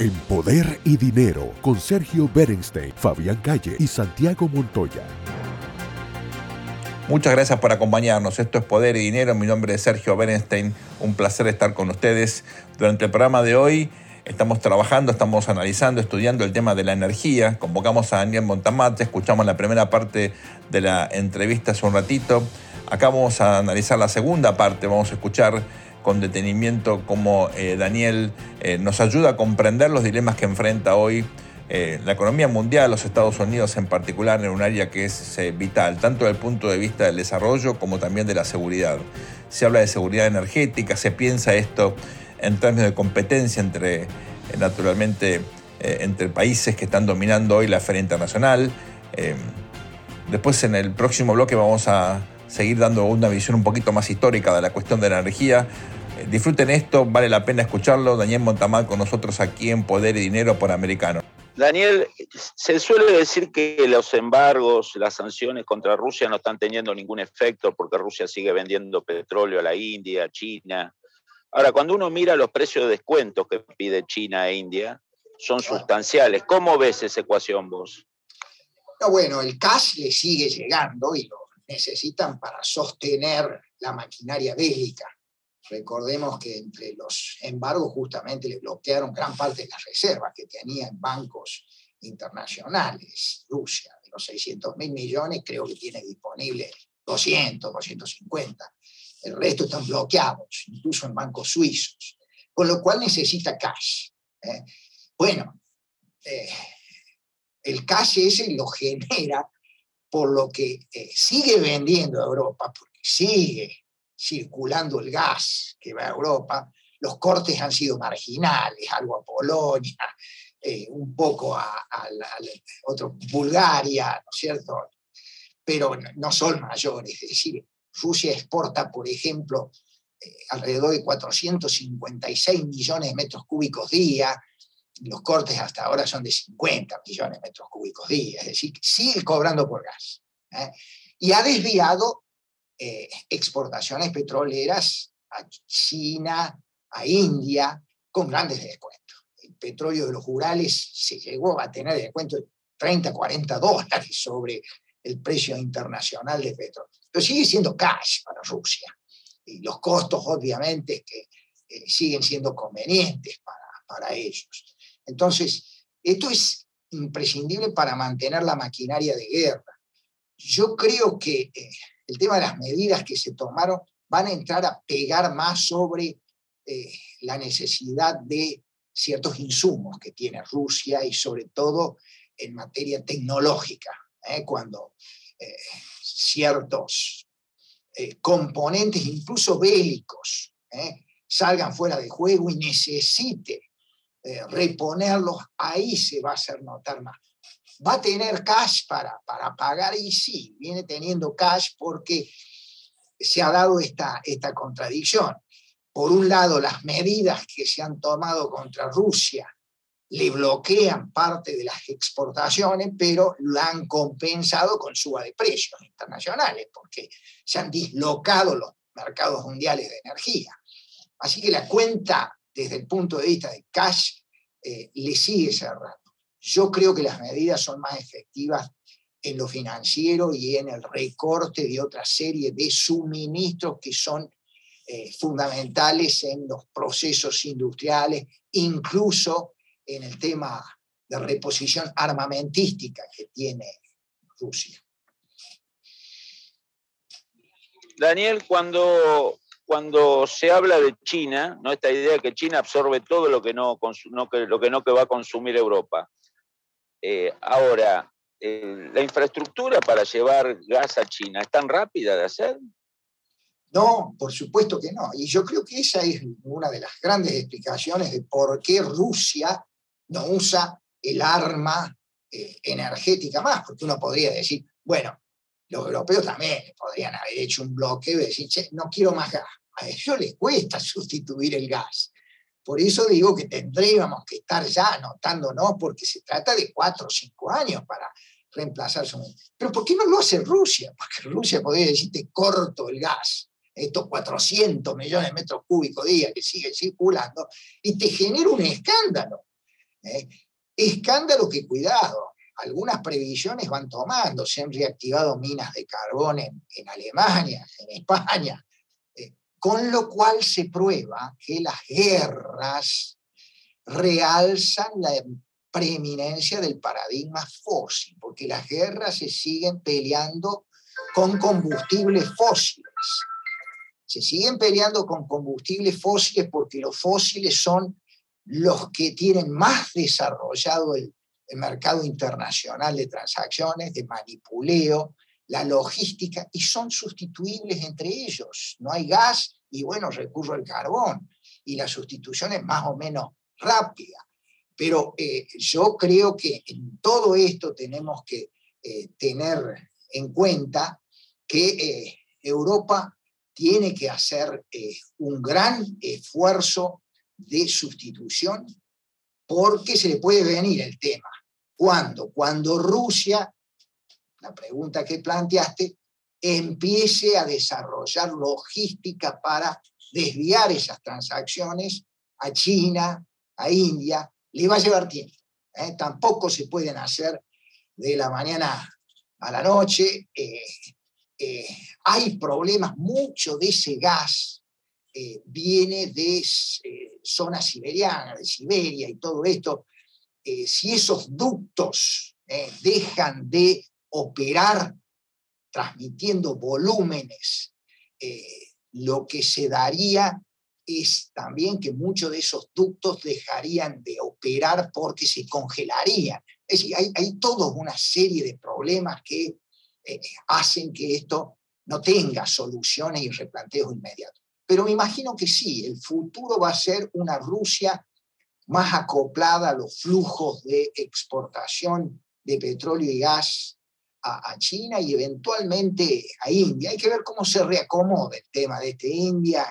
En Poder y Dinero con Sergio Berenstein, Fabián Calle y Santiago Montoya. Muchas gracias por acompañarnos. Esto es Poder y Dinero. Mi nombre es Sergio Berenstein. Un placer estar con ustedes. Durante el programa de hoy estamos trabajando, estamos analizando, estudiando el tema de la energía. Convocamos a Daniel Montamate, escuchamos la primera parte de la entrevista hace un ratito. Acá vamos a analizar la segunda parte, vamos a escuchar con detenimiento cómo eh, Daniel eh, nos ayuda a comprender los dilemas que enfrenta hoy eh, la economía mundial, los Estados Unidos en particular, en un área que es vital, tanto desde el punto de vista del desarrollo como también de la seguridad. Se habla de seguridad energética, se piensa esto en términos de competencia entre, naturalmente, entre países que están dominando hoy la feria internacional. después en el próximo bloque vamos a seguir dando una visión un poquito más histórica de la cuestión de la energía. Eh, disfruten esto, vale la pena escucharlo. Daniel Montamar con nosotros aquí en Poder y Dinero por Americano. Daniel, se suele decir que los embargos, las sanciones contra Rusia no están teniendo ningún efecto porque Rusia sigue vendiendo petróleo a la India, a China. Ahora, cuando uno mira los precios de descuentos que pide China e India, son sustanciales. ¿Cómo ves esa ecuación vos? bueno, el cash le sigue llegando y lo necesitan para sostener la maquinaria bélica. Recordemos que entre los embargos justamente le bloquearon gran parte de las reservas que tenía en bancos internacionales. Rusia, de los 600 mil millones, creo que tiene disponible 200, 250. El resto están bloqueados, incluso en bancos suizos, con lo cual necesita cash. ¿eh? Bueno, eh, el cash ese lo genera por lo que eh, sigue vendiendo a Europa, porque sigue circulando el gas que va a Europa, los cortes han sido marginales, algo a Polonia, eh, un poco a, otro, Bulgaria, ¿no es cierto? Pero no son mayores, es decir, Rusia exporta, por ejemplo, eh, alrededor de 456 millones de metros cúbicos día, los cortes hasta ahora son de 50 millones de metros cúbicos día, es decir, sigue cobrando por gas. ¿eh? Y ha desviado eh, exportaciones petroleras a China, a India, con grandes descuentos. El petróleo de los Urales se llegó a tener descuento de 30, 40 dólares sobre el precio internacional de petróleo. Pero sigue siendo cash para Rusia. Y los costos, obviamente, que eh, siguen siendo convenientes para, para ellos. Entonces, esto es imprescindible para mantener la maquinaria de guerra. Yo creo que eh, el tema de las medidas que se tomaron van a entrar a pegar más sobre eh, la necesidad de ciertos insumos que tiene Rusia y sobre todo en materia tecnológica, ¿eh? cuando ciertos componentes, incluso bélicos, salgan fuera de juego y necesite eh, reponerlos, ahí se va a hacer notar más. ¿Va a tener cash para, para pagar? Y sí, viene teniendo cash porque se ha dado esta, esta contradicción. Por un lado, las medidas que se han tomado contra Rusia le bloquean parte de las exportaciones, pero la han compensado con suba de precios internacionales, porque se han dislocado los mercados mundiales de energía. Así que la cuenta desde el punto de vista de cash, eh, le sigue cerrando. Yo creo que las medidas son más efectivas en lo financiero y en el recorte de otra serie de suministros que son eh, fundamentales en los procesos industriales, incluso en el tema de reposición armamentística que tiene Rusia. Daniel, cuando cuando se habla de China, ¿no? esta idea de que China absorbe todo lo que no, lo que, no que va a consumir Europa. Eh, ahora, ¿la infraestructura para llevar gas a China es tan rápida de hacer? No, por supuesto que no. Y yo creo que esa es una de las grandes explicaciones de por qué Rusia no usa el arma eh, energética más, porque uno podría decir, bueno, los europeos también podrían haber hecho un bloque y decir, no quiero más gas. A ellos les cuesta sustituir el gas. Por eso digo que tendríamos que estar ya anotándonos, porque se trata de cuatro o cinco años para reemplazar su... Pero ¿por qué no lo hace Rusia? Porque Rusia podría decirte corto el gas, estos 400 millones de metros cúbicos día que sigue circulando, y te genera un escándalo. ¿eh? Escándalo que, cuidado, algunas previsiones van tomando, se han reactivado minas de carbón en, Alemania, en España, eh, con lo cual se prueba que las guerras realzan la preeminencia del paradigma fósil, porque las guerras se siguen peleando con combustibles fósiles. Se siguen peleando con combustibles fósiles porque los fósiles son los que tienen más desarrollado el, mercado internacional de transacciones, de manipuleo, la logística, y son sustituibles entre ellos. No hay gas y bueno, recurro al carbón. Y la sustitución es más o menos rápida. Pero eh, yo creo que en todo esto tenemos que eh, tener en cuenta que eh, Europa tiene que hacer un gran esfuerzo de sustitución porque se le puede venir el tema. ¿Cuándo? Cuando Rusia, la pregunta que planteaste, empiece a desarrollar logística para desviar esas transacciones a China, a India, le va a llevar tiempo. ¿eh? Tampoco se pueden hacer de la mañana a la noche. Eh, eh, hay problemas, mucho de ese gas viene de zona siberiana, de Siberia y todo esto. Si esos ductos dejan de operar transmitiendo volúmenes, lo que se daría es también que muchos de esos ductos dejarían de operar porque se congelarían. Es decir, hay, hay toda una serie de problemas que eh, hacen que esto no tenga soluciones y replanteos inmediatos. Pero me imagino que sí, el futuro va a ser una Rusia más acoplada a los flujos de exportación de petróleo y gas a, China y eventualmente a India. Hay que ver cómo se reacomoda el tema de este India,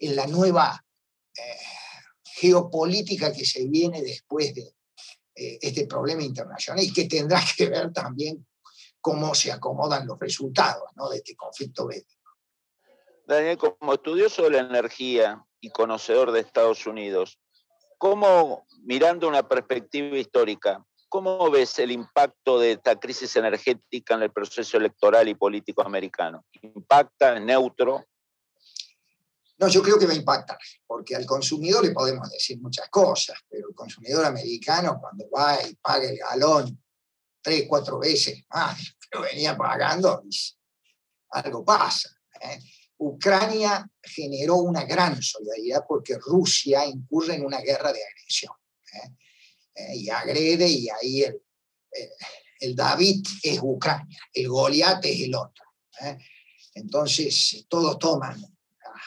en la nueva eh, geopolítica que se viene después de eh, este problema internacional y que tendrá que ver también cómo se acomodan los resultados de este conflicto bélico. Daniel, como estudioso de la energía y conocedor de Estados Unidos, ¿cómo, mirando una perspectiva histórica, cómo ves el impacto de esta crisis energética en el proceso electoral y político americano? ¿Impacta, neutro? No, yo creo que va a impactar, porque al consumidor le podemos decir muchas cosas, pero el consumidor americano cuando va y paga el galón tres, cuatro veces más lo venía pagando, algo pasa. ¿eh? Ucrania generó una gran solidaridad porque Rusia incurre en una guerra de agresión. ¿eh? Eh, y agrede y ahí el, el David es Ucrania, el Goliat es el otro. Entonces todos toman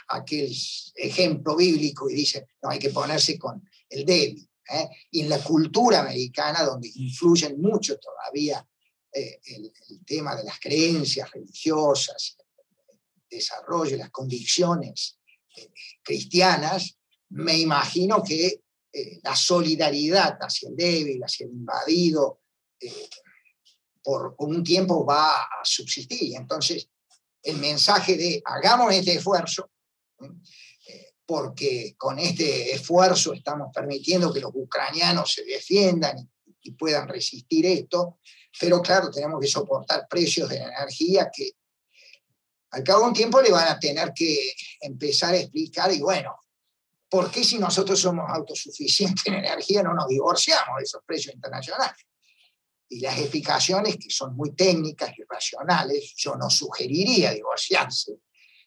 aquel ejemplo bíblico y dice, no, hay que ponerse con el débil. ¿eh? Y en la cultura americana, donde influyen mucho todavía eh, el, tema de las creencias religiosas, el desarrollo, las convicciones eh, cristianas, me imagino que la solidaridad hacia el débil, hacia el invadido, por un tiempo va a subsistir. Entonces, el mensaje de hagamos este esfuerzo, eh, porque con este esfuerzo estamos permitiendo que los ucranianos se defiendan y, puedan resistir esto, pero claro, tenemos que soportar precios de energía que al cabo de un tiempo le van a tener que empezar a explicar y bueno, ¿por qué si nosotros somos autosuficientes en energía no nos divorciamos de esos precios internacionales? Y las explicaciones, que son muy técnicas y racionales, yo no sugeriría divorciarse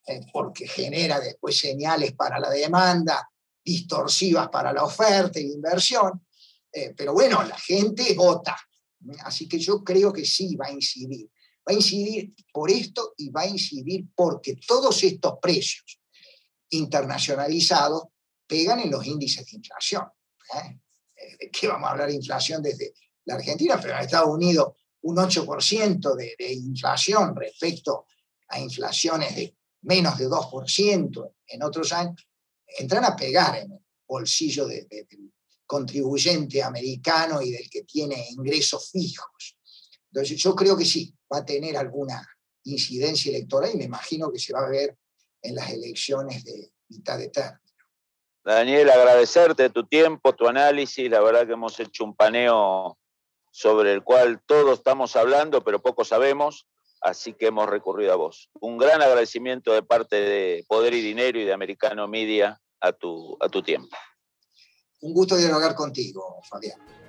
eh, porque genera después señales para la demanda, distorsivas para la oferta y la inversión. Eh, pero bueno, la gente vota. Así que yo creo que sí va a incidir. Va a incidir por esto y va a incidir porque todos estos precios internacionalizados pegan en los índices de inflación. ¿eh? ¿De qué vamos a hablar de inflación desde la Argentina? Pero en Estados Unidos un 8% de, de inflación respecto a inflaciones de menos de 2% en otros años, entran a pegar en el bolsillo del contribuyente americano y del que tiene ingresos fijos. Entonces yo creo que sí, va a tener alguna incidencia electoral y me imagino que se va a ver en las elecciones de mitad de término. Daniel, agradecerte tu tiempo, tu análisis. La verdad que hemos hecho un paneo sobre el cual todos estamos hablando, pero poco sabemos, así que hemos recurrido a vos. Un gran agradecimiento de parte de Poder y Dinero y de Americano Media a tu, a tu tiempo. Un gusto dialogar contigo, Fabián.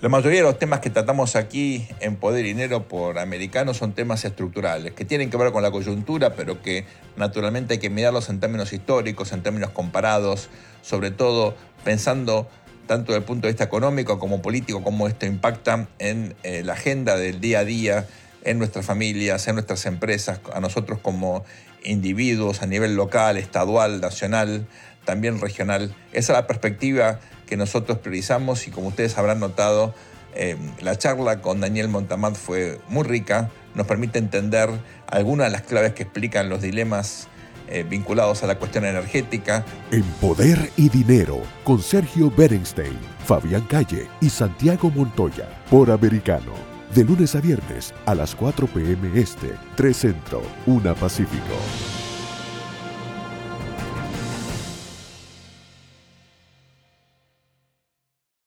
La mayoría de los temas que tratamos aquí en Poder y Dinero por americanos son temas estructurales, que tienen que ver con la coyuntura, pero que naturalmente hay que mirarlos en términos históricos, en términos comparados, sobre todo pensando tanto desde el punto de vista económico como político, cómo esto impacta en eh, la agenda del día a día, en nuestras familias, en nuestras empresas, a nosotros como individuos a nivel local, estadual, nacional, también regional. Esa es la perspectiva que nosotros priorizamos y como ustedes habrán notado, eh, la charla con Daniel Montamad fue muy rica, nos permite entender algunas de las claves que explican los dilemas eh, vinculados a la cuestión energética. En Poder y Dinero, con Sergio Berenstein, Fabián Calle y Santiago Montoya, por Americano. De lunes a viernes a las 4 p.m. Este, 3 Centro, 1 Pacífico.